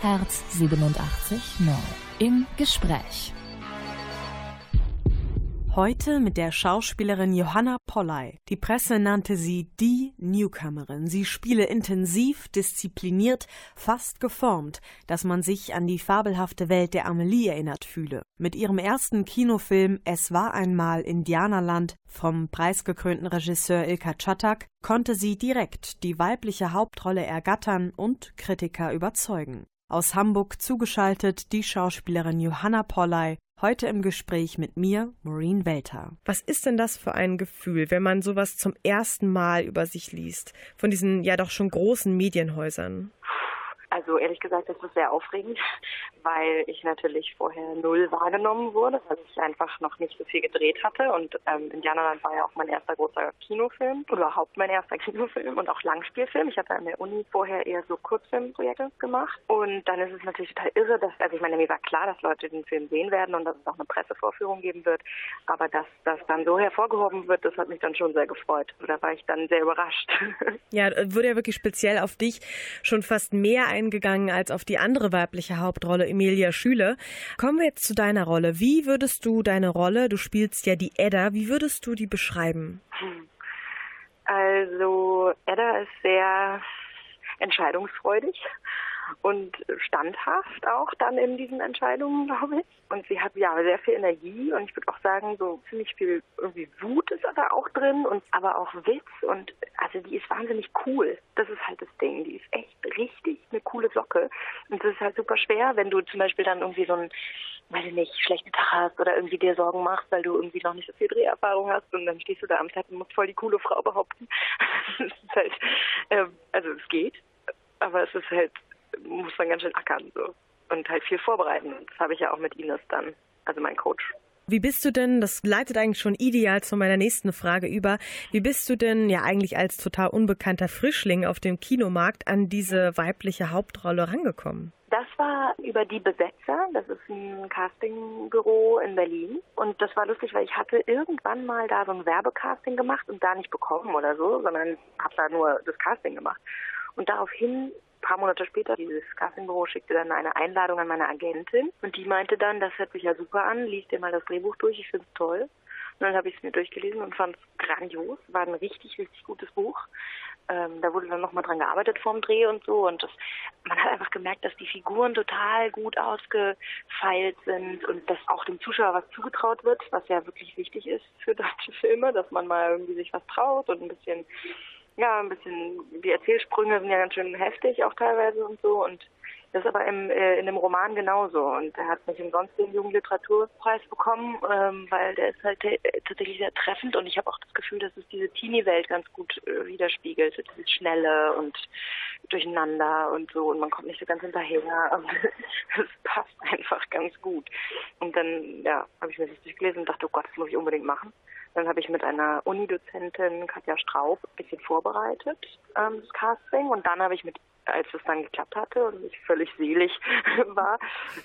Herz 87 neu. Im Gespräch. Heute mit der Schauspielerin Johanna Polley. Die Presse nannte sie die Newcomerin. Sie spiele intensiv, diszipliniert, fast geformt, dass man sich an die fabelhafte Welt der Amelie erinnert fühle. Mit ihrem ersten Kinofilm Es war einmal Indianerland vom preisgekrönten Regisseur Ilka Czatak konnte sie direkt die weibliche Hauptrolle ergattern und Kritiker überzeugen. Aus Hamburg zugeschaltet die Schauspielerin Johanna Polley, heute im Gespräch mit mir, Maureen Welter. Was ist denn das für ein Gefühl, wenn man sowas zum ersten Mal über sich liest, von diesen ja doch schon großen Medienhäusern? Also ehrlich gesagt, das ist sehr aufregend, weil ich natürlich vorher null wahrgenommen wurde, weil ich einfach noch nicht so viel gedreht hatte. Und ähm, Indianerland war ja auch mein erster großer Kinofilm, überhaupt mein erster Kinofilm und auch Langspielfilm. Ich hatte an der Uni vorher eher so Kurzfilmprojekte gemacht. Und dann ist es natürlich total irre, dass, also ich meine, mir war klar, dass Leute den Film sehen werden und dass es auch eine Pressevorführung geben wird. Aber dass das dann so hervorgehoben wird, das hat mich dann schon sehr gefreut. Da war ich dann sehr überrascht. Ja, wurde ja wirklich speziell auf dich schon fast mehr eingegangen als auf die andere weibliche Hauptrolle, Emilia Schüle. Kommen wir jetzt zu deiner Rolle. Wie würdest du deine Rolle, du spielst ja die Edda, wie würdest du die beschreiben? Also Edda ist sehr entscheidungsfreudig und standhaft auch dann in diesen Entscheidungen, glaube ich. Und sie hat ja sehr viel Energie und ich würde auch sagen, so ziemlich viel irgendwie Wut ist da auch drin und aber auch Witz und also die ist wahnsinnig cool. Das ist halt das Ding. Die ist echt richtig eine coole Socke. Und das ist halt super schwer, wenn du zum Beispiel dann irgendwie so ein weiß ich nicht, schlechten Tag hast oder irgendwie dir Sorgen machst, weil du irgendwie noch nicht so viel Dreherfahrung hast und dann stehst du da am Set und musst voll die coole Frau behaupten. das ist halt, äh, also es geht, aber es ist halt muss man ganz schön ackern so und halt viel vorbereiten. Das habe ich ja auch mit Ines dann, also mein Coach. Wie bist du denn, das leitet eigentlich schon ideal zu meiner nächsten Frage über, wie bist du denn ja eigentlich als total unbekannter Frischling auf dem Kinomarkt an diese weibliche Hauptrolle rangekommen? Das war über die Besetzer. Das ist ein Castingbüro in Berlin. Und das war lustig, weil ich hatte irgendwann mal da so ein Werbecasting gemacht und da nicht bekommen oder so, sondern habe da nur das Casting gemacht. Und daraufhin ein paar Monate später, dieses Castingbüro schickte dann eine Einladung an meine Agentin und die meinte dann, das hört sich ja super an, liest dir mal das Drehbuch durch, ich finde es toll. Und dann habe ich es mir durchgelesen und fand es grandios, war ein richtig, richtig gutes Buch. Ähm, da wurde dann nochmal dran gearbeitet vorm Dreh und so und das, man hat einfach gemerkt, dass die Figuren total gut ausgefeilt sind und dass auch dem Zuschauer was zugetraut wird, was ja wirklich wichtig ist für deutsche Filme, dass man mal irgendwie sich was traut und ein bisschen ja, ein bisschen, die Erzählsprünge sind ja ganz schön heftig auch teilweise und so und das ist aber im, äh, in dem Roman genauso und er hat nicht umsonst den Jugendliteraturpreis bekommen, ähm, weil der ist halt äh, tatsächlich sehr treffend und ich habe auch das Gefühl, dass es diese Teenie-Welt ganz gut äh, widerspiegelt, so dieses Schnelle und Durcheinander und so und man kommt nicht so ganz hinterher es passt einfach ganz gut. Und dann, ja, habe ich mir das durchgelesen und dachte, oh Gott, das muss ich unbedingt machen. Dann habe ich mit einer Unidozentin, Katja Straub, ein bisschen vorbereitet, ähm, das Casting. Und dann habe ich mit, als es dann geklappt hatte und ich völlig selig war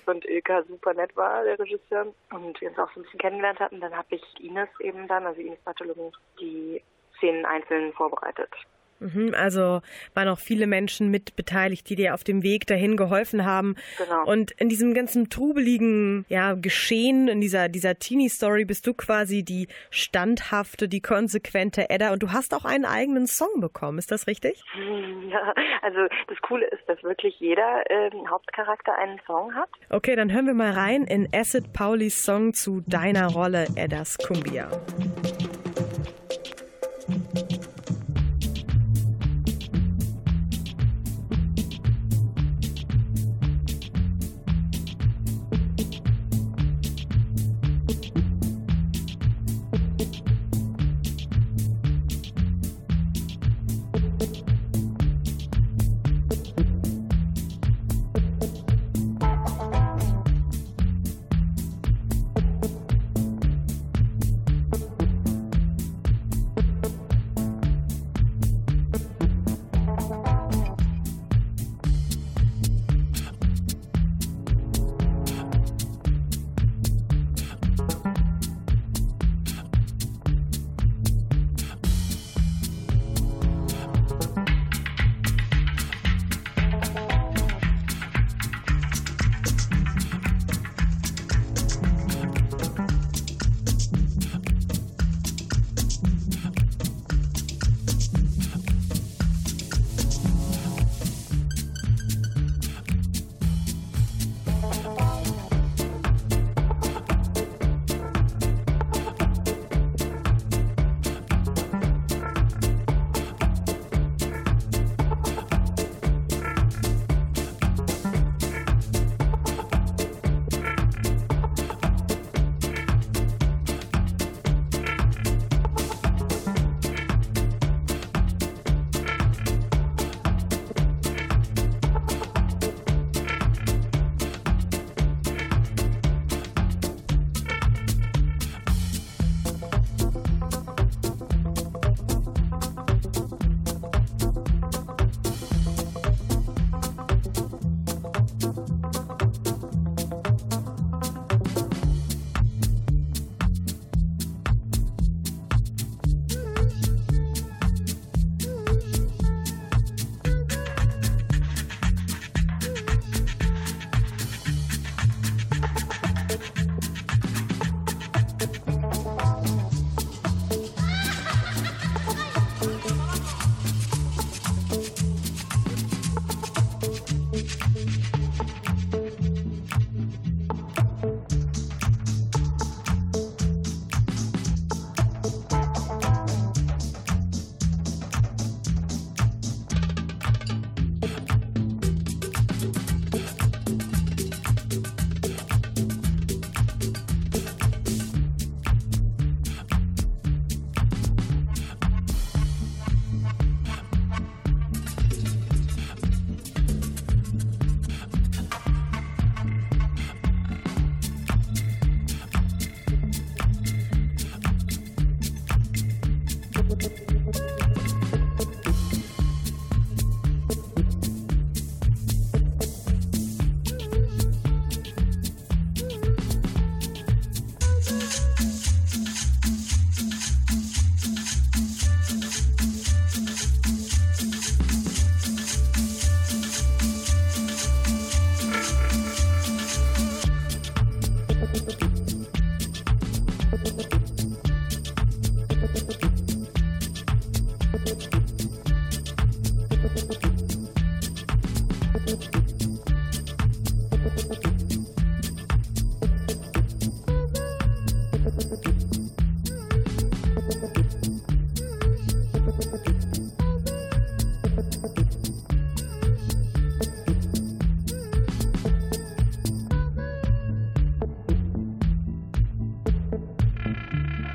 und Ilka super nett war, der Regisseur, und wir uns auch so ein bisschen kennengelernt hatten, dann habe ich Ines eben dann, also Ines Bartholomew, die Szenen einzeln vorbereitet. Mhm, also waren auch viele Menschen mit beteiligt, die dir auf dem Weg dahin geholfen haben. Genau. Und in diesem ganzen trubeligen ja, Geschehen, in dieser, dieser Teenie-Story bist du quasi die standhafte, die konsequente Edda und du hast auch einen eigenen Song bekommen, ist das richtig? Ja, also das Coole ist, dass wirklich jeder äh, Hauptcharakter einen Song hat. Okay, dann hören wir mal rein in Acid Paulis Song zu deiner Rolle,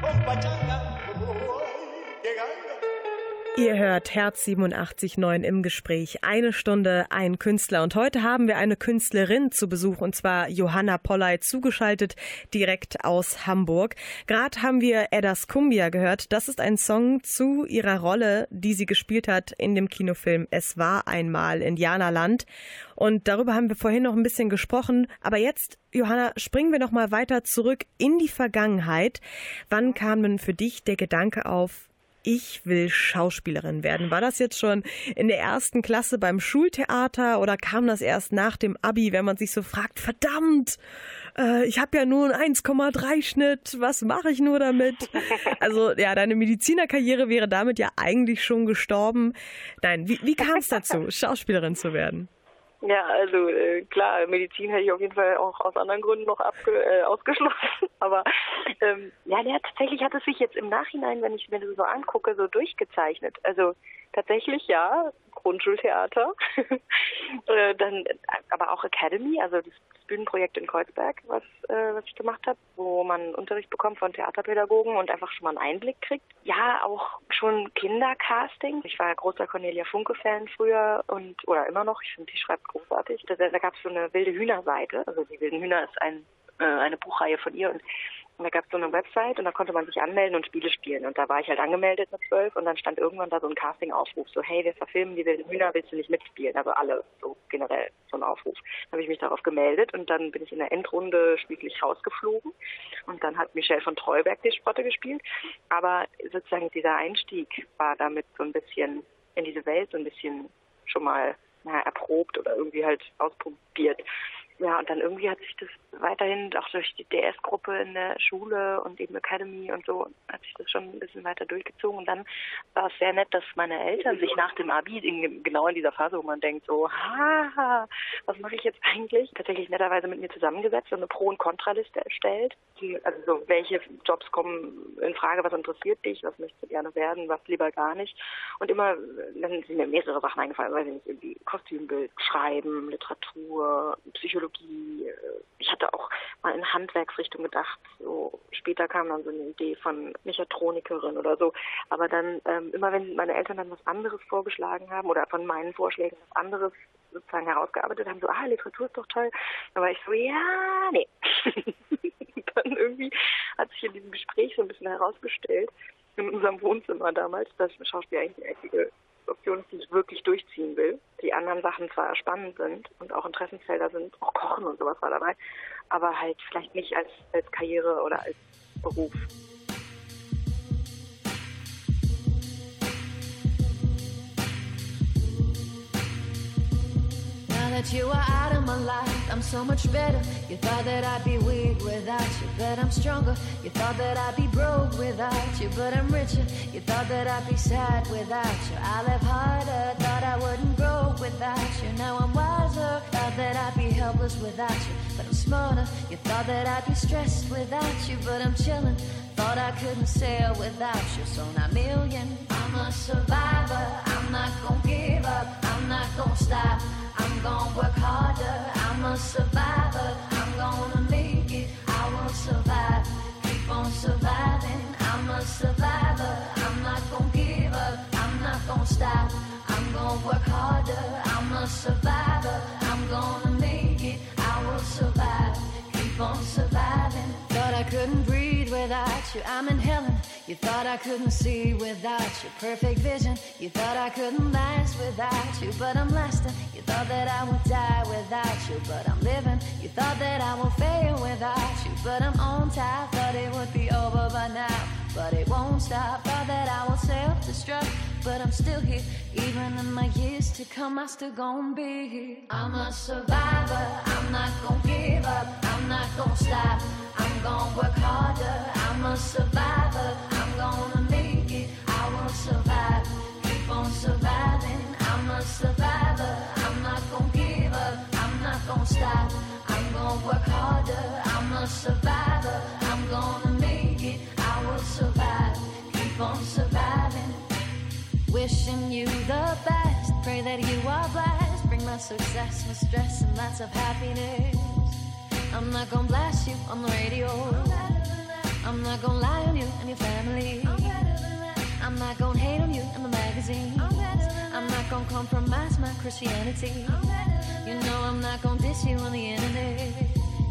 Eddas Cumbia. Ihr hört Herz 87.9 im Gespräch. Eine Stunde, ein Künstler. Und heute haben wir eine Künstlerin zu Besuch, und zwar Johanna Polley, zugeschaltet direkt aus Hamburg. Gerade haben wir Eddas Cumbia gehört. Das ist ein Song zu ihrer Rolle, die sie gespielt hat in dem Kinofilm Es war einmal Indianerland. Und darüber haben wir vorhin noch ein bisschen gesprochen. Aber jetzt, Johanna, springen wir noch mal weiter zurück in die Vergangenheit. Wann kam denn für dich der Gedanke auf, ich will Schauspielerin werden. War das jetzt schon in der ersten Klasse beim Schultheater oder kam das erst nach dem Abi, wenn man sich so fragt, verdammt, äh, ich habe ja nur einen 1,3 Schnitt, was mache ich nur damit? Also ja, deine Medizinerkarriere wäre damit ja eigentlich schon gestorben. Nein, wie, wie kam es dazu, Schauspielerin zu werden? Ja, also äh, klar, Medizin hätte ich auf jeden Fall auch aus anderen Gründen noch abge äh, ausgeschlossen. Aber ähm, ja, der, tatsächlich hat es sich jetzt im Nachhinein, wenn ich mir das so angucke, so durchgezeichnet. Also tatsächlich ja, Grundschultheater, äh, dann aber auch Academy, also das, Bühnenprojekt in Kreuzberg, was, äh, was ich gemacht habe, wo man Unterricht bekommt von Theaterpädagogen und einfach schon mal einen Einblick kriegt. Ja, auch schon Kindercasting. Ich war großer Cornelia Funke-Fan früher und oder immer noch. Ich finde, die schreibt großartig. Da, da gab es so eine wilde Hühnerseite. Also die wilden Hühner ist ein äh, eine Buchreihe von ihr und und da gab es so eine Website und da konnte man sich anmelden und Spiele spielen. Und da war ich halt angemeldet mit zwölf und dann stand irgendwann da so ein Casting-Aufruf, so hey, wir verfilmen die wilden Hühner, willst du nicht mitspielen? Also alle, so generell so ein Aufruf. Dann habe ich mich darauf gemeldet und dann bin ich in der Endrunde schließlich rausgeflogen. Und dann hat Michelle von Treuberg die Sprotte gespielt. Aber sozusagen dieser Einstieg war damit so ein bisschen in diese Welt so ein bisschen schon mal naja, erprobt oder irgendwie halt ausprobiert ja, und dann irgendwie hat sich das weiterhin auch durch die DS-Gruppe in der Schule und eben Academy und so hat sich das schon ein bisschen weiter durchgezogen. Und dann war es sehr nett, dass meine Eltern sich nach dem Abi in, genau in dieser Phase, wo man denkt so, ha, was mache ich jetzt eigentlich, tatsächlich netterweise mit mir zusammengesetzt und eine Pro- und Kontraliste erstellt. Also so, welche Jobs kommen in Frage, was interessiert dich, was möchtest du gerne werden, was lieber gar nicht. Und immer, dann sind mir mehrere Sachen eingefallen, weiß ich nicht, irgendwie Kostümbild, Schreiben, Literatur, Psychologie, Psychologie. Äh, ich hatte auch mal in Handwerksrichtung gedacht. So später kam dann so eine Idee von Mechatronikerin oder so. Aber dann ähm, immer wenn meine Eltern dann was anderes vorgeschlagen haben oder von meinen Vorschlägen was anderes sozusagen herausgearbeitet haben, so ah Literatur ist doch toll. Dann war ich so ja nee. dann irgendwie hat sich in diesem Gespräch so ein bisschen herausgestellt in unserem Wohnzimmer damals, dass Schauspiel eigentlich die einzige Option ist, die ich wirklich durchziehen will. Die anderen Sachen zwar spannend sind und auch Interessensfelder sind, auch Kochen und sowas war dabei, aber halt vielleicht nicht als, als Karriere oder als Beruf. That you are out of my life. I'm so much better. You thought that I'd be weak without you, but I'm stronger. You thought that I'd be broke without you, but I'm richer. You thought that I'd be sad without you. I live harder. Thought I wouldn't grow without you. Now I'm wiser. Thought that I'd be helpless without you, but I'm smarter. You thought that I'd be stressed without you, but I'm chilling. Thought I couldn't sail without you, so now million. I'm a survivor. I'm not gonna give up. I'm not gonna stop. I'm gonna work harder. I'm a survivor. I'm gonna make it. I will survive. Keep on surviving. I'm a survivor. I'm not gonna give up. I'm not gonna stop. I'm gonna work harder. I'm a survivor. I'm gonna make it. I will survive. Keep on surviving. Thought I couldn't breathe without you. I'm inhaling. You thought I couldn't see without your perfect vision. You thought I couldn't last without you, but I'm lasting. You thought that I would die without you, but I'm living. You thought that I would fail without you, but I'm on top. Thought it would be over by now, but it won't stop. Thought that I would self-destruct, but I'm still here. Even in my years to come, I still gonna be here. I'm a survivor. I'm not gonna give up. I'm not gonna stop. I'm gonna work harder. I'm a survivor. I'm gonna make it. I will survive, keep on surviving. I'm a survivor, I'm not gonna give up, I'm not gonna stop. I'm gonna work harder, I'm a survivor, I'm gonna make it. I will survive, keep on surviving. Wishing you the best, pray that you are blessed. Bring my success, my stress, and lots of happiness. I'm not gonna blast you on the radio. I'm not gonna lie on you and your family. I'm not gonna hate on you in the magazines. I'm not gonna compromise my Christianity. You know I'm not gonna diss you on the internet.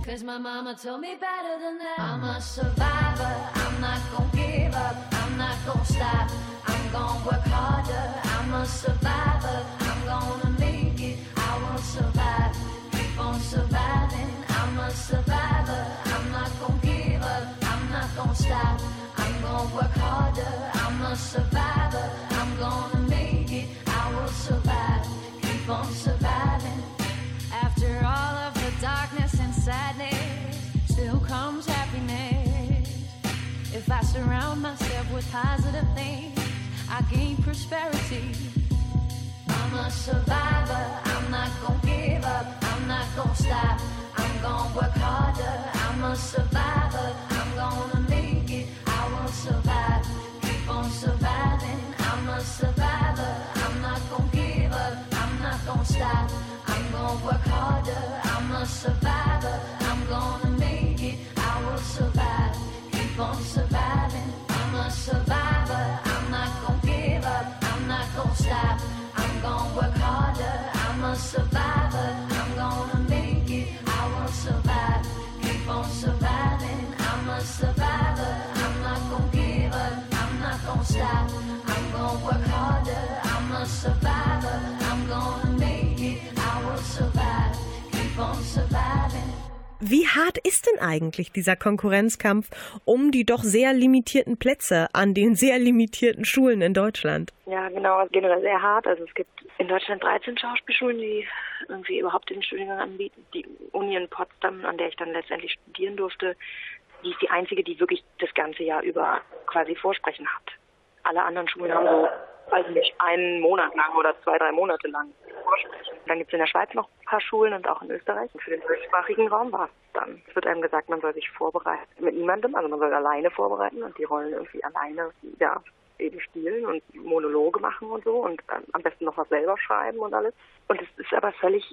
Cause my mama told me better than that. I'm a survivor. I'm not gonna give up. I'm not gonna stop. I'm gonna work harder. I'm a survivor. I'm gonna make it. I will survive. Keep on surviving. Surround myself with positive things, I gain prosperity. I'm a survivor. I'm not gonna give up. I'm not gonna stop. I'm gonna work harder. I'm a survivor. I'm gonna make it. I will survive. Keep on surviving. I'm a survivor. I'm not gonna give up. I'm not gonna stop. I'm gonna work harder. I'm a survivor. I'm gonna make it. I will survive. Keep on surviving. I'm Wie hart ist denn eigentlich dieser Konkurrenzkampf um die doch sehr limitierten Plätze an den sehr limitierten Schulen in Deutschland? Ja, genau, also generell sehr hart. Also es gibt in Deutschland 13 Schauspielschulen, die irgendwie überhaupt den Studiengang anbieten. Die Uni in Potsdam, an der ich dann letztendlich studieren durfte, die ist die einzige, die wirklich das ganze Jahr über quasi Vorsprechen hat. Alle anderen Schulen haben so, weiß ich nicht, einen Monat lang oder zwei, drei Monate lang. Dann gibt es in der Schweiz noch ein paar Schulen und auch in Österreich. Und für den deutschsprachigen Raum war es dann. Es wird einem gesagt, man soll sich vorbereiten mit niemandem, also man soll alleine vorbereiten und die Rollen irgendwie alleine, ja, eben spielen und Monologe machen und so und ähm, am besten noch was selber schreiben und alles. Und es ist aber völlig,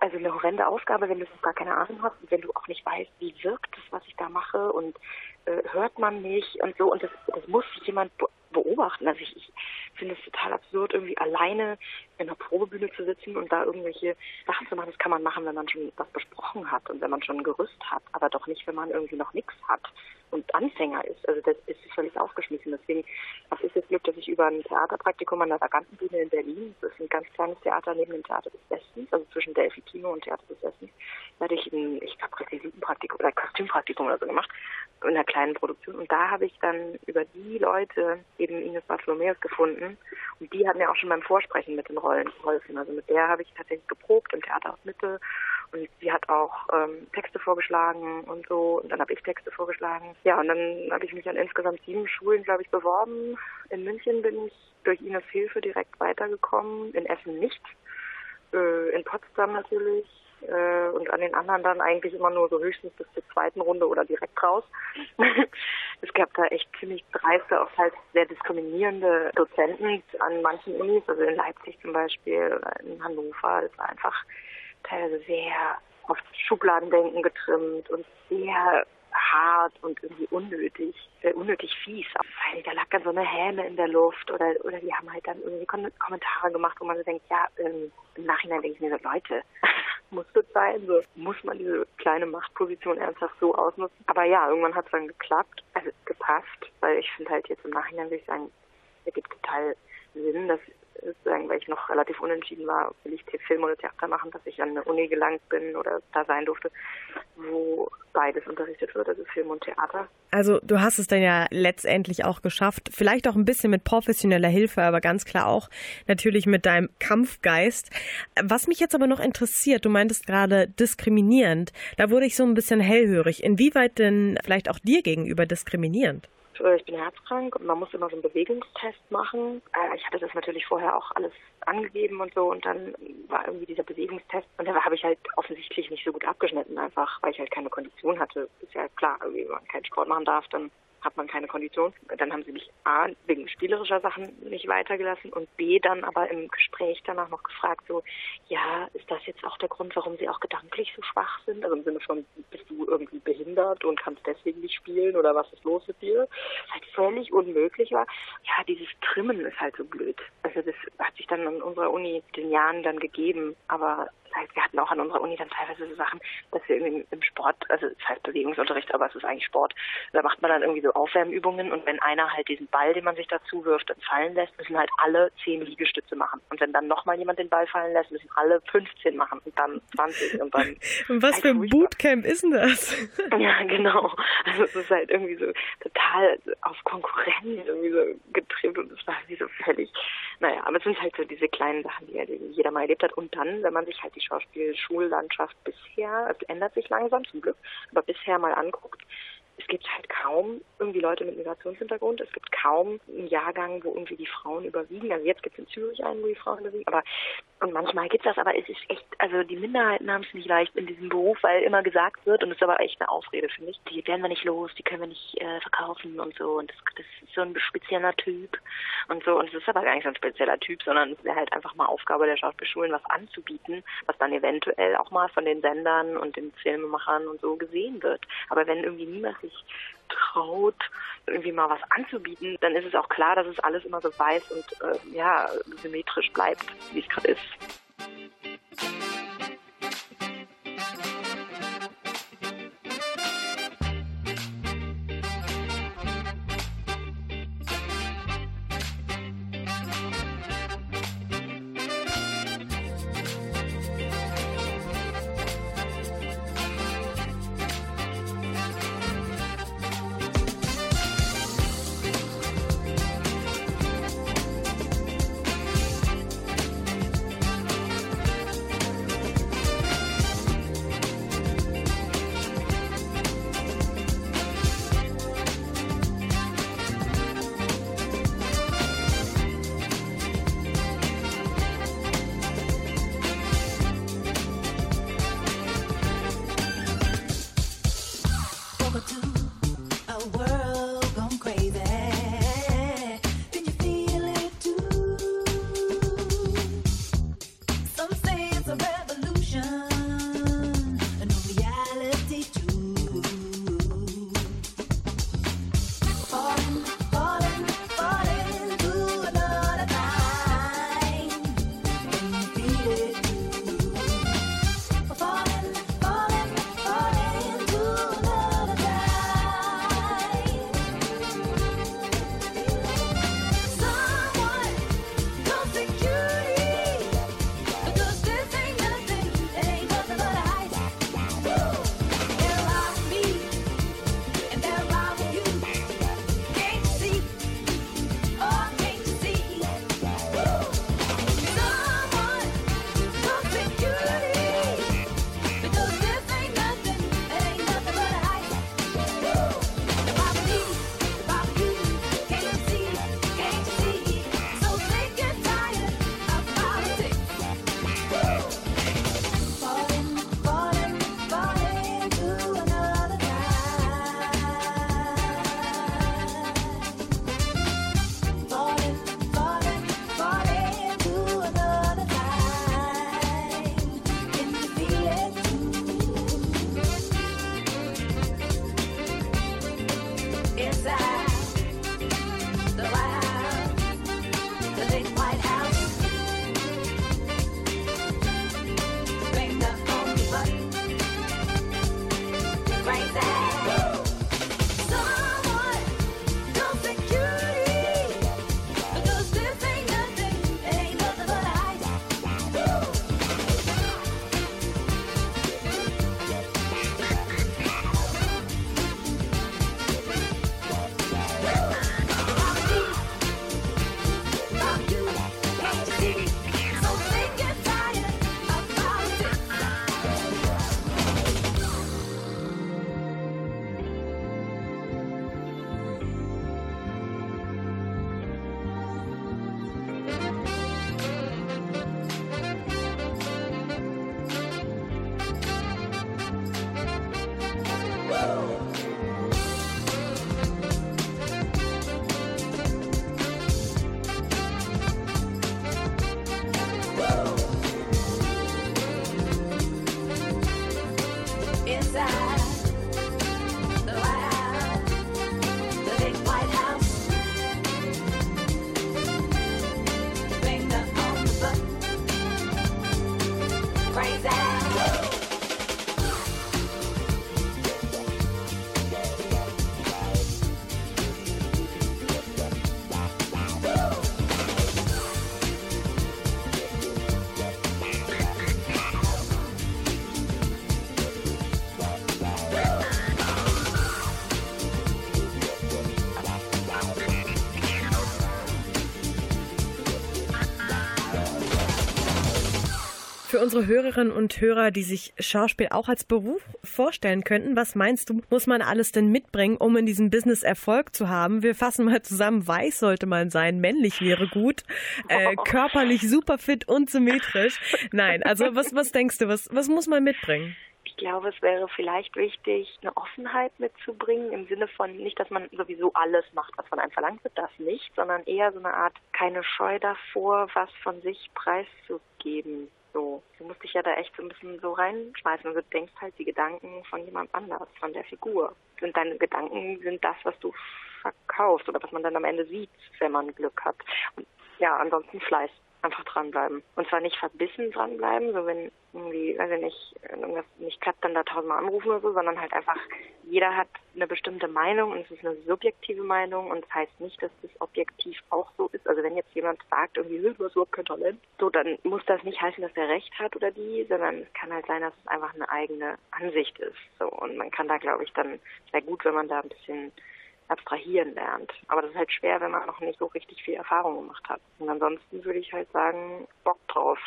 also eine horrende Aufgabe, wenn du gar keine Ahnung hast und wenn du auch nicht weißt, wie wirkt das, was ich da mache und äh, hört man mich und so und das, das muss jemand beobachten. Also ich, ich finde es total absurd, irgendwie alleine in einer Probebühne zu sitzen und da irgendwelche Sachen zu machen. Das kann man machen, wenn man schon was besprochen hat und wenn man schon ein Gerüst hat, aber doch nicht, wenn man irgendwie noch nichts hat und Anfänger ist. Also das ist völlig aufgeschmissen. Deswegen, was ist das Glück, dass ich über ein Theaterpraktikum an der Vagantenbühne in Berlin, das ist ein ganz kleines Theater neben dem Theater des Westens, also zwischen Delphi Kino und Theater des Westens, da hatte ich ein, ich glaube, Requisitenpraktikum oder Kostümpraktikum oder so gemacht, in einer kleinen Produktion. Und da habe ich dann über die Leute eben Ines Bartholomäus gefunden. Und die hat mir auch schon beim Vorsprechen mit den Rollen geholfen. Also mit der habe ich tatsächlich geprobt im Theater aus Mitte. Und sie hat auch ähm, Texte vorgeschlagen und so. Und dann habe ich Texte vorgeschlagen. Ja, und dann habe ich mich an insgesamt sieben Schulen, glaube ich, beworben. In München bin ich durch Ines Hilfe direkt weitergekommen. In Essen nicht. Äh, in Potsdam natürlich äh, und an den anderen dann eigentlich immer nur so höchstens bis zur zweiten Runde oder direkt raus. es gab da echt ziemlich dreiste, auch halt sehr diskriminierende Dozenten an manchen Unis, also in Leipzig zum Beispiel oder in Hannover. Das war einfach teilweise sehr auf Schubladendenken getrimmt und sehr hart und irgendwie unnötig, äh, unnötig fies. Weil da lag dann so eine Häme in der Luft oder oder die haben halt dann irgendwie Kom Kommentare gemacht, wo man so denkt, ja, ähm, im Nachhinein denke ich mir so, Leute, muss das sein? So, muss man diese kleine Machtposition ernsthaft so ausnutzen? Aber ja, irgendwann hat es dann geklappt, also gepasst, weil ich finde halt jetzt im Nachhinein würde ich sagen, es gibt total Sinn, dass sozusagen, weil ich noch relativ unentschieden war, will ich Film oder Theater machen, dass ich an eine Uni gelangt bin oder da sein durfte, wo beides unterrichtet wird, also Film und Theater. Also du hast es dann ja letztendlich auch geschafft, vielleicht auch ein bisschen mit professioneller Hilfe, aber ganz klar auch natürlich mit deinem Kampfgeist. Was mich jetzt aber noch interessiert, du meintest gerade diskriminierend, da wurde ich so ein bisschen hellhörig. Inwieweit denn vielleicht auch dir gegenüber diskriminierend? Ich bin herzkrank und man muss immer so einen Bewegungstest machen. Ich hatte das natürlich vorher auch alles angegeben und so und dann war irgendwie dieser Bewegungstest und da habe ich ich halt offensichtlich nicht so gut abgeschnitten, einfach weil ich halt keine Kondition hatte. Ist ja klar, wenn man keinen Sport machen darf, dann hat man keine Kondition. Dann haben sie mich A, wegen spielerischer Sachen nicht weitergelassen und B, dann aber im Gespräch danach noch gefragt, so, ja, ist das jetzt auch der Grund, warum sie auch gedanklich so schwach sind? Also im Sinne von, bist du irgendwie behindert und kannst deswegen nicht spielen oder was ist los mit dir? Was halt völlig unmöglich war. Ja, dieses Trimmen ist halt so blöd. Also das hat sich dann an unserer Uni den Jahren dann gegeben, aber das heißt, wir hatten auch an unserer Uni dann teilweise so Sachen, dass wir irgendwie im Sport, also es heißt Bewegungsunterricht, aber es ist eigentlich Sport, da macht man dann irgendwie so Aufwärmübungen und wenn einer halt diesen Ball, den man sich dazu wirft, dann fallen lässt, müssen halt alle zehn Liegestütze machen. Und wenn dann nochmal jemand den Ball fallen lässt, müssen alle 15 machen und dann 20 und dann. Und was halt für ein Bootcamp ist denn das? Ja, genau. Also es ist halt irgendwie so total auf Konkurrenz irgendwie so getrimmt und es war irgendwie so völlig, naja, aber es sind halt so diese kleinen Sachen, die halt jeder mal erlebt hat. Und dann, wenn man sich halt die Schauspielschullandschaft bisher, es ändert sich langsam zum Glück, aber bisher mal anguckt, es gibt halt kaum irgendwie Leute mit Migrationshintergrund. Es gibt kaum einen Jahrgang, wo irgendwie die Frauen überwiegen. Also jetzt gibt es in Zürich einen, wo die Frauen überwiegen. Aber und manchmal gibt es das, aber es ist echt, also die Minderheiten haben es nicht leicht in diesem Beruf, weil immer gesagt wird, und das ist aber echt eine Ausrede, finde ich, die werden wir nicht los, die können wir nicht äh, verkaufen und so. Und das, das ist so ein spezieller Typ und so. Und es ist aber gar nicht so ein spezieller Typ, sondern es wäre halt einfach mal Aufgabe der Schauspielschulen, was anzubieten, was dann eventuell auch mal von den Sendern und den Filmemachern und so gesehen wird. Aber wenn irgendwie niemand sich traut, irgendwie mal was anzubieten, dann ist es auch klar, dass es alles immer so weiß und äh, ja, symmetrisch bleibt, wie es gerade ist. 같은 side. Für unsere Hörerinnen und Hörer, die sich Schauspiel auch als Beruf vorstellen könnten, was meinst du, muss man alles denn mitbringen, um in diesem Business Erfolg zu haben? Wir fassen mal zusammen, weiß sollte man sein, männlich wäre gut, äh, körperlich super fit und symmetrisch. Nein, also was, was denkst du, was, was muss man mitbringen? Ich glaube, es wäre vielleicht wichtig, eine Offenheit mitzubringen, im Sinne von nicht, dass man sowieso alles macht, was von einem verlangt wird, das nicht, sondern eher so eine Art keine Scheu davor, was von sich preiszugeben. So, du musst dich ja da echt so ein bisschen so reinschmeißen. Also du denkst halt die Gedanken von jemand anders, von der Figur. Und deine Gedanken sind das, was du verkaufst oder was man dann am Ende sieht, wenn man Glück hat. Und ja, ansonsten Fleiß einfach dranbleiben. Und zwar nicht verbissen dranbleiben, so wenn irgendwie, weiß ich nicht, irgendwas nicht klappt, dann da tausendmal anrufen oder so, sondern halt einfach, jeder hat eine bestimmte Meinung und es ist eine subjektive Meinung und das heißt nicht, dass das objektiv auch so ist. Also wenn jetzt jemand sagt, irgendwie, du hast überhaupt kein Talent, so, dann muss das nicht heißen, dass er recht hat oder die, sondern es kann halt sein, dass es einfach eine eigene Ansicht ist. So, und man kann da, glaube ich, dann, es wäre gut, wenn man da ein bisschen abstrahieren lernt. Aber das ist halt schwer, wenn man noch nicht so richtig viel Erfahrung gemacht hat. Und ansonsten würde ich halt sagen, Bock drauf.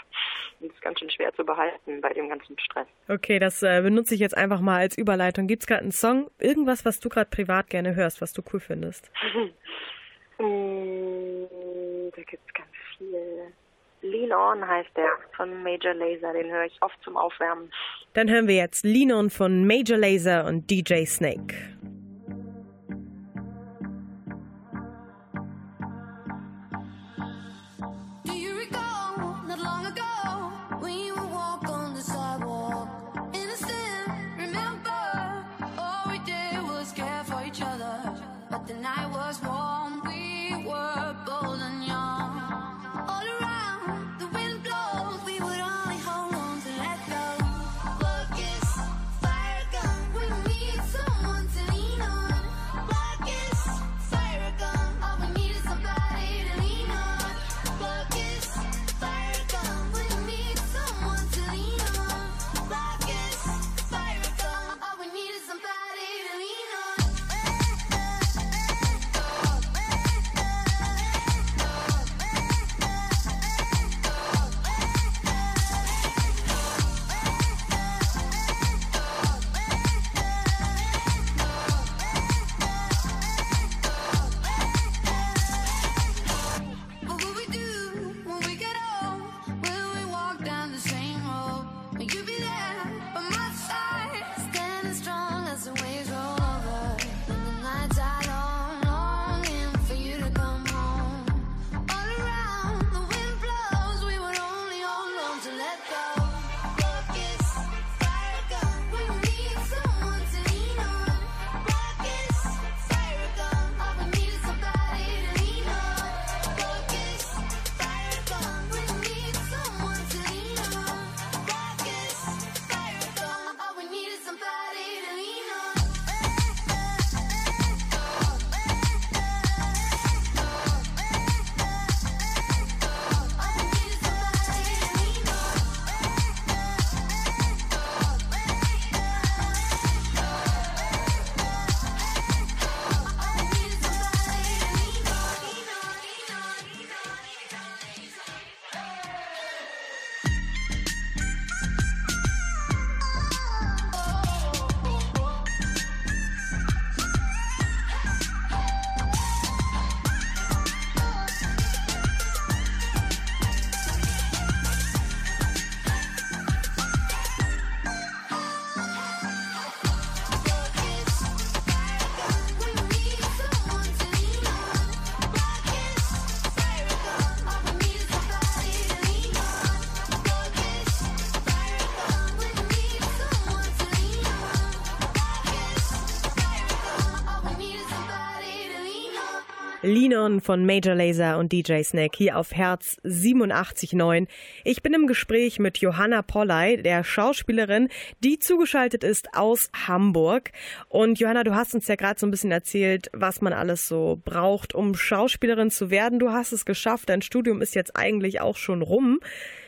Und das ist ganz schön schwer zu behalten bei dem ganzen Stress. Okay, das äh, benutze ich jetzt einfach mal als Überleitung. Gibt es gerade einen Song, irgendwas, was du gerade privat gerne hörst, was du cool findest? Mm, da gibt es ganz viel. Lean On heißt der von Major Laser, den höre ich oft zum Aufwärmen. Dann hören wir jetzt Lean On von Major Laser und DJ Snake. Linon von Major Laser und DJ Snake hier auf Herz 87.9. Ich bin im Gespräch mit Johanna Polley, der Schauspielerin, die zugeschaltet ist aus Hamburg. Und Johanna, du hast uns ja gerade so ein bisschen erzählt, was man alles so braucht, um Schauspielerin zu werden. Du hast es geschafft, dein Studium ist jetzt eigentlich auch schon rum.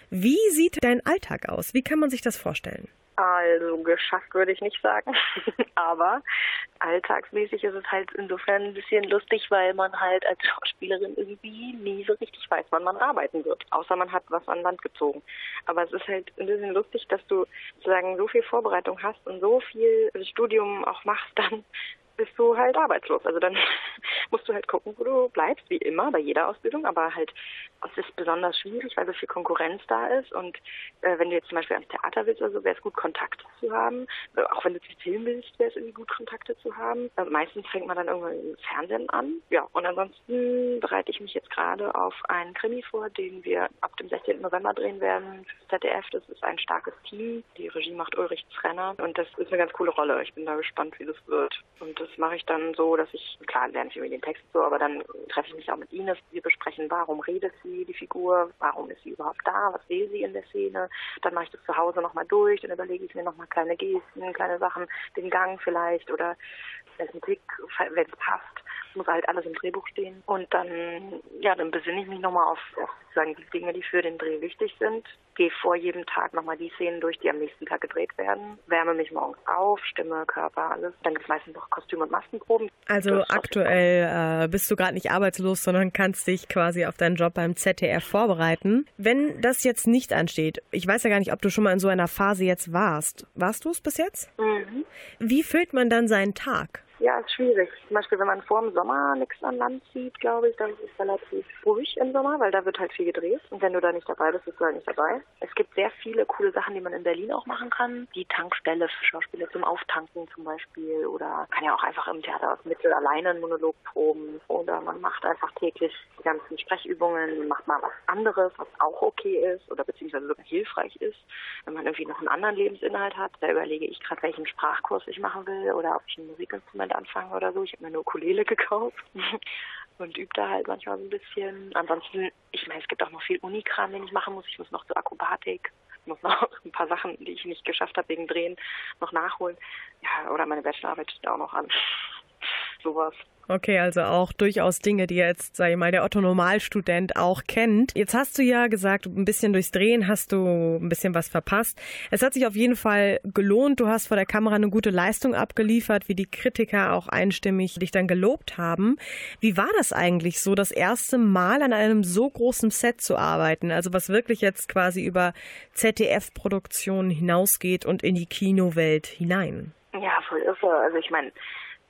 Wie sieht dein Alltag aus? Wie kann man sich das vorstellen? Also geschafft würde ich nicht sagen, aber alltagsmäßig ist es halt insofern ein bisschen lustig, weil man halt als Schauspielerin irgendwie nie so richtig weiß, wann man arbeiten wird, außer man hat was an Land gezogen. Aber es ist halt ein bisschen lustig, dass du sozusagen so viel Vorbereitung hast und so viel Studium auch machst dann bist du halt arbeitslos. Also dann musst du halt gucken, wo du bleibst, wie immer bei jeder Ausbildung, aber halt es ist besonders schwierig, weil so viel Konkurrenz da ist und äh, wenn du jetzt zum Beispiel ans Theater willst oder so, wäre es gut, Kontakte zu haben. Äh, auch wenn du zu Film willst, wäre es irgendwie gut, Kontakte zu haben. Also meistens fängt man dann irgendwann im Fernsehen an. Ja, und ansonsten bereite ich mich jetzt gerade auf einen Krimi vor, den wir ab dem 16. November drehen werden. ZDF, das ist ein starkes Team. Die Regie macht Ulrich Zrenner und das ist eine ganz coole Rolle. Ich bin da gespannt, wie das wird. Und das mache ich dann so, dass ich, klar lerne ich irgendwie den Text so, aber dann treffe ich mich auch mit Ines. Wir besprechen, warum redet sie, die Figur, warum ist sie überhaupt da, was will sie in der Szene. Dann mache ich das zu Hause nochmal durch, dann überlege ich mir nochmal kleine Gesten, kleine Sachen, den Gang vielleicht oder Blick, wenn es passt muss halt alles im Drehbuch stehen. Und dann, ja, dann besinne ich mich nochmal auf, auf sozusagen die Dinge, die für den Dreh wichtig sind. Gehe vor jedem Tag nochmal die Szenen durch, die am nächsten Tag gedreht werden. Wärme mich morgens auf, Stimme, Körper, alles. Dann gibt es meistens noch Kostüm- und Maskenproben. Also aktuell äh, bist du gerade nicht arbeitslos, sondern kannst dich quasi auf deinen Job beim ZDF vorbereiten. Wenn das jetzt nicht ansteht, ich weiß ja gar nicht, ob du schon mal in so einer Phase jetzt warst. Warst du es bis jetzt? Mhm. Wie füllt man dann seinen Tag? Ja, ist schwierig. Zum Beispiel, wenn man vor dem Sommer nichts an Land zieht, glaube ich, dann ist es relativ ruhig im Sommer, weil da wird halt viel gedreht. Und wenn du da nicht dabei bist, bist du halt nicht dabei. Es gibt sehr viele coole Sachen, die man in Berlin auch machen kann. Die Tankstelle für Schauspieler zum Auftanken zum Beispiel. Oder kann ja auch einfach im Theater aus Mittel alleine einen Monolog proben. Oder man macht einfach täglich die ganzen Sprechübungen, macht mal was anderes, was auch okay ist oder beziehungsweise sogar hilfreich ist. Wenn man irgendwie noch einen anderen Lebensinhalt hat, da überlege ich gerade, welchen Sprachkurs ich machen will oder ob ich ein Musikinstrument Instrument anfangen oder so. Ich habe mir eine Ukulele gekauft und übe da halt manchmal so ein bisschen. Ansonsten, ich meine, es gibt auch noch viel Unikram, den ich machen muss. Ich muss noch zur Akrobatik, muss noch ein paar Sachen, die ich nicht geschafft habe wegen Drehen, noch nachholen. Ja, oder meine Bachelorarbeit steht auch noch an. Sowas. Okay, also auch durchaus Dinge, die jetzt, sag ich mal, der Otto-Normalstudent auch kennt. Jetzt hast du ja gesagt, ein bisschen durchs Drehen hast du ein bisschen was verpasst. Es hat sich auf jeden Fall gelohnt. Du hast vor der Kamera eine gute Leistung abgeliefert, wie die Kritiker auch einstimmig dich dann gelobt haben. Wie war das eigentlich so, das erste Mal an einem so großen Set zu arbeiten? Also was wirklich jetzt quasi über ZDF-Produktionen hinausgeht und in die Kinowelt hinein? Ja, voll irre. Also ich meine,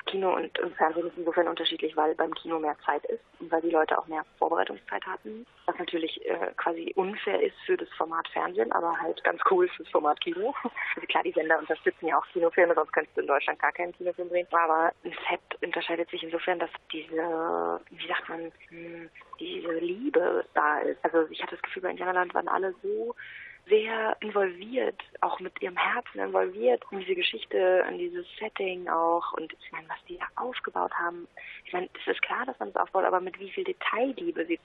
Kino und, und Fernsehen ist insofern unterschiedlich, weil beim Kino mehr Zeit ist und weil die Leute auch mehr Vorbereitungszeit hatten. Was natürlich äh, quasi unfair ist für das Format Fernsehen, aber halt ganz cool fürs Format Kino. Also klar, die Sender unterstützen ja auch Kinofilme, sonst könntest du in Deutschland gar keinen Kinofilm drehen. Aber ein Set unterscheidet sich insofern, dass diese, wie sagt man, hm, diese Liebe da ist. Also ich hatte das Gefühl, bei Indianerland waren alle so sehr involviert, auch mit ihrem Herzen involviert in diese Geschichte, in dieses Setting auch. Und ich meine, was die da aufgebaut haben, ich meine, es ist klar, dass man es aufbaut, aber mit wie viel Detailliebe sie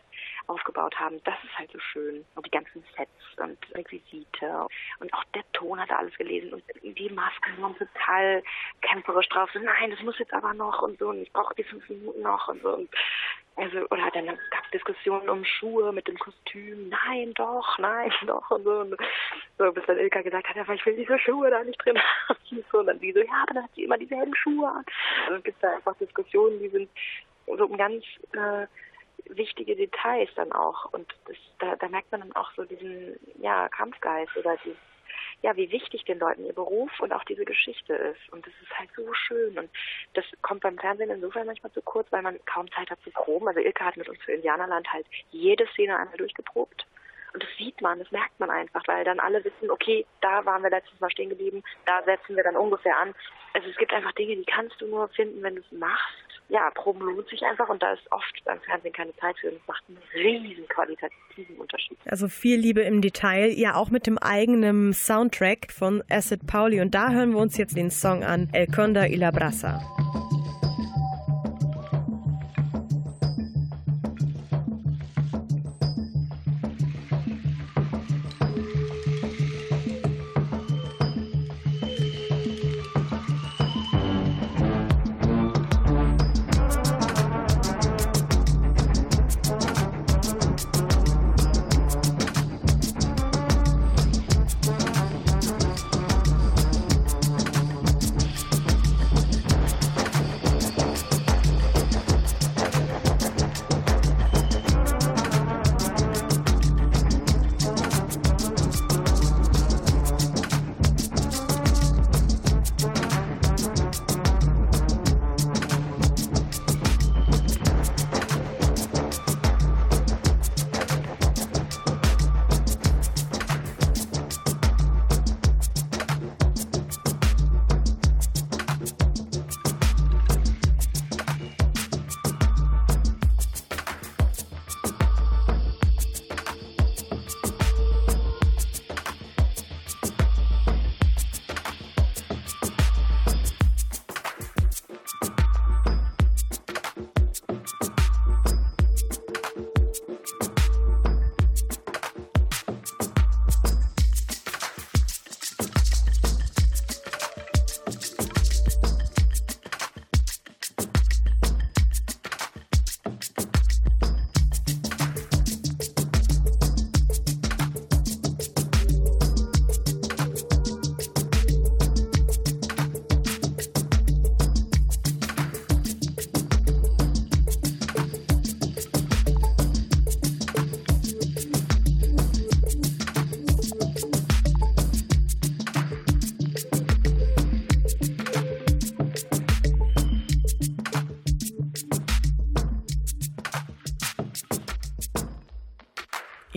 aufgebaut haben, das ist halt so schön. Und die ganzen Sets und Requisite. Und auch der Ton hat alles gelesen und die Masken waren total kämpferisch drauf. So, nein, das muss jetzt aber noch und so und ich brauche die fünf Minuten noch und so. Und also, oder dann gab es Diskussionen um Schuhe mit dem Kostüm. Nein, doch, nein, doch und so. Und so bis dann Ilka gesagt hat, ja, ich will diese Schuhe da nicht drin haben. Und dann die so, ja, aber dann hat sie immer dieselben Schuhe an. Also es da einfach Diskussionen, die sind so um ganz äh, wichtige Details dann auch. Und das, da, da merkt man dann auch so diesen ja, Kampfgeist oder dieses ja, wie wichtig den Leuten ihr Beruf und auch diese Geschichte ist. Und das ist halt so schön. Und das kommt beim Fernsehen insofern manchmal zu kurz, weil man kaum Zeit hat zu proben. Also Ilka hat mit uns für Indianerland halt jede Szene einmal durchgeprobt. Und das sieht man, das merkt man einfach, weil dann alle wissen, okay, da waren wir letztes Mal stehen geblieben, da setzen wir dann ungefähr an. Also es gibt einfach Dinge, die kannst du nur finden, wenn du es machst. Ja, Proben lohnt sich einfach und da ist oft beim Fernsehen keine Zeit für und es macht einen riesen qualitativen Unterschied. Also viel Liebe im Detail, ja auch mit dem eigenen Soundtrack von Acid Pauli und da hören wir uns jetzt den Song an, El Conda y la Brasa.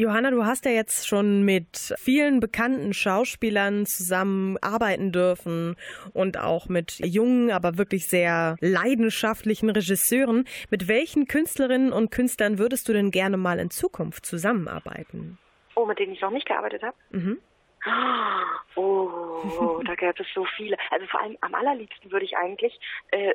Johanna, du hast ja jetzt schon mit vielen bekannten Schauspielern zusammenarbeiten dürfen und auch mit jungen, aber wirklich sehr leidenschaftlichen Regisseuren. Mit welchen Künstlerinnen und Künstlern würdest du denn gerne mal in Zukunft zusammenarbeiten? Oh, mit denen ich noch nicht gearbeitet habe? Mhm. Oh, da gäbe es so viele. Also vor allem am allerliebsten würde ich eigentlich äh,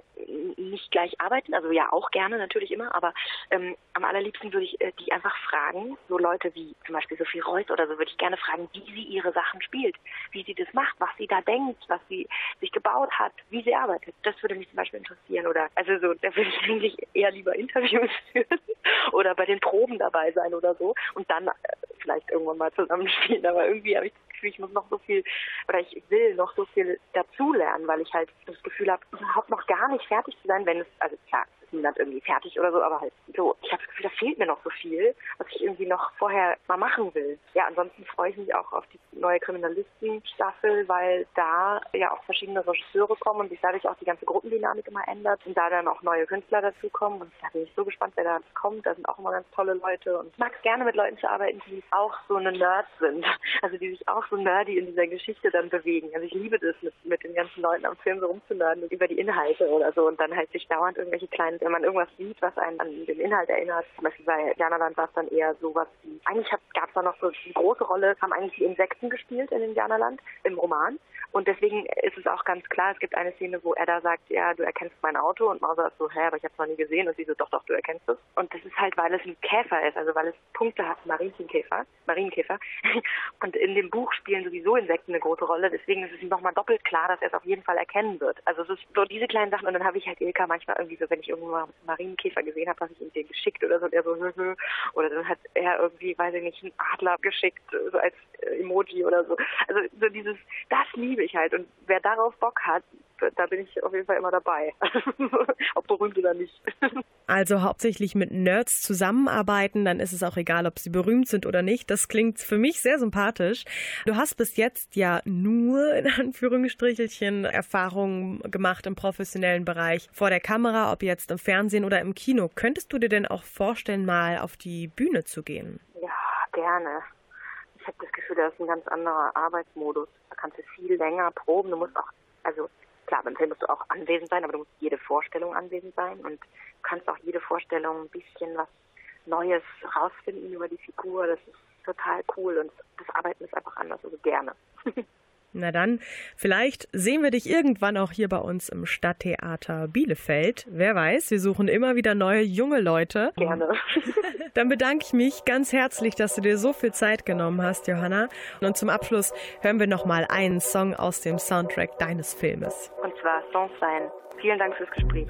nicht gleich arbeiten, also ja auch gerne natürlich immer, aber ähm, am allerliebsten würde ich äh, die einfach fragen, so Leute wie zum Beispiel Sophie Reuss oder so, würde ich gerne fragen, wie sie ihre Sachen spielt, wie sie das macht, was sie da denkt, was sie sich gebaut hat, wie sie arbeitet. Das würde mich zum Beispiel interessieren oder also so, da würde ich eigentlich eher lieber Interviews führen oder bei den Proben dabei sein oder so und dann äh, vielleicht irgendwann mal zusammenspielen. Aber irgendwie habe ich das Gefühl, ich muss noch so viel oder ich will noch so viel dazulernen, weil ich halt das Gefühl habe, überhaupt noch gar nicht fertig zu sein, wenn es, also klar, niemand irgendwie fertig oder so, aber halt so, ich habe das Gefühl, da fehlt mir noch so viel, was ich irgendwie noch vorher mal machen will. Ja, ansonsten freue ich mich auch auf die neue Kriminalisten-Staffel, weil da ja auch verschiedene Regisseure kommen und sich dadurch auch die ganze Gruppendynamik immer ändert und da dann auch neue Künstler dazukommen und da bin ich so gespannt, wer da kommt. Da sind auch immer ganz tolle Leute und ich mag es gerne mit Leuten zu arbeiten, die auch so eine Nerds sind, also die sich auch so nerdy in dieser Geschichte dann bewegen. Also ich liebe das, mit, mit den ganzen Leuten am Film so rumzunörden über die Inhalte oder so und dann halt sich dauernd irgendwelche kleinen wenn man irgendwas sieht, was einen an den Inhalt erinnert, zum Beispiel bei Janaland war es dann eher sowas wie, eigentlich gab es da noch so eine große Rolle, haben eigentlich die Insekten gespielt in Indianerland im Roman. Und deswegen ist es auch ganz klar, es gibt eine Szene, wo er da sagt, ja, du erkennst mein Auto und Mauser ist so, hä, aber ich habe es noch nie gesehen und sie so, doch, doch, du erkennst es. Und das ist halt, weil es ein Käfer ist, also weil es Punkte hat, Marienkäfer, Marienkäfer. Und in dem Buch spielen sowieso Insekten eine große Rolle, deswegen ist es ihm nochmal doppelt klar, dass er es auf jeden Fall erkennen wird. Also es ist so diese kleinen Sachen und dann habe ich halt Ilka manchmal irgendwie so, wenn ich irgendwo mal Marienkäfer gesehen habe, habe ich ihm den geschickt oder so und er so, hö, hö. oder dann hat er irgendwie, weiß ich nicht, einen Adler geschickt, so als Emoji oder so. Also so dieses, das liebe ich halt und wer darauf Bock hat, da bin ich auf jeden Fall immer dabei. ob berühmt oder nicht. Also hauptsächlich mit Nerds zusammenarbeiten, dann ist es auch egal, ob sie berühmt sind oder nicht. Das klingt für mich sehr sympathisch. Du hast bis jetzt ja nur in Anführungsstrichelchen Erfahrungen gemacht im professionellen Bereich vor der Kamera, ob jetzt im Fernsehen oder im Kino. Könntest du dir denn auch vorstellen, mal auf die Bühne zu gehen? Ja, gerne. Ich habe das Gefühl, das ist ein ganz anderer Arbeitsmodus. Da kannst du viel länger proben. Du musst auch, also klar, beim Film musst du auch anwesend sein, aber du musst jede Vorstellung anwesend sein und kannst auch jede Vorstellung ein bisschen was Neues rausfinden über die Figur. Das ist total cool und das Arbeiten ist einfach anders, also gerne. Na dann, vielleicht sehen wir dich irgendwann auch hier bei uns im Stadttheater Bielefeld. Wer weiß, wir suchen immer wieder neue junge Leute. Gerne. Dann bedanke ich mich ganz herzlich, dass du dir so viel Zeit genommen hast, Johanna. Und zum Abschluss hören wir nochmal einen Song aus dem Soundtrack deines Filmes. Und zwar Songs sein. Vielen Dank fürs Gespräch.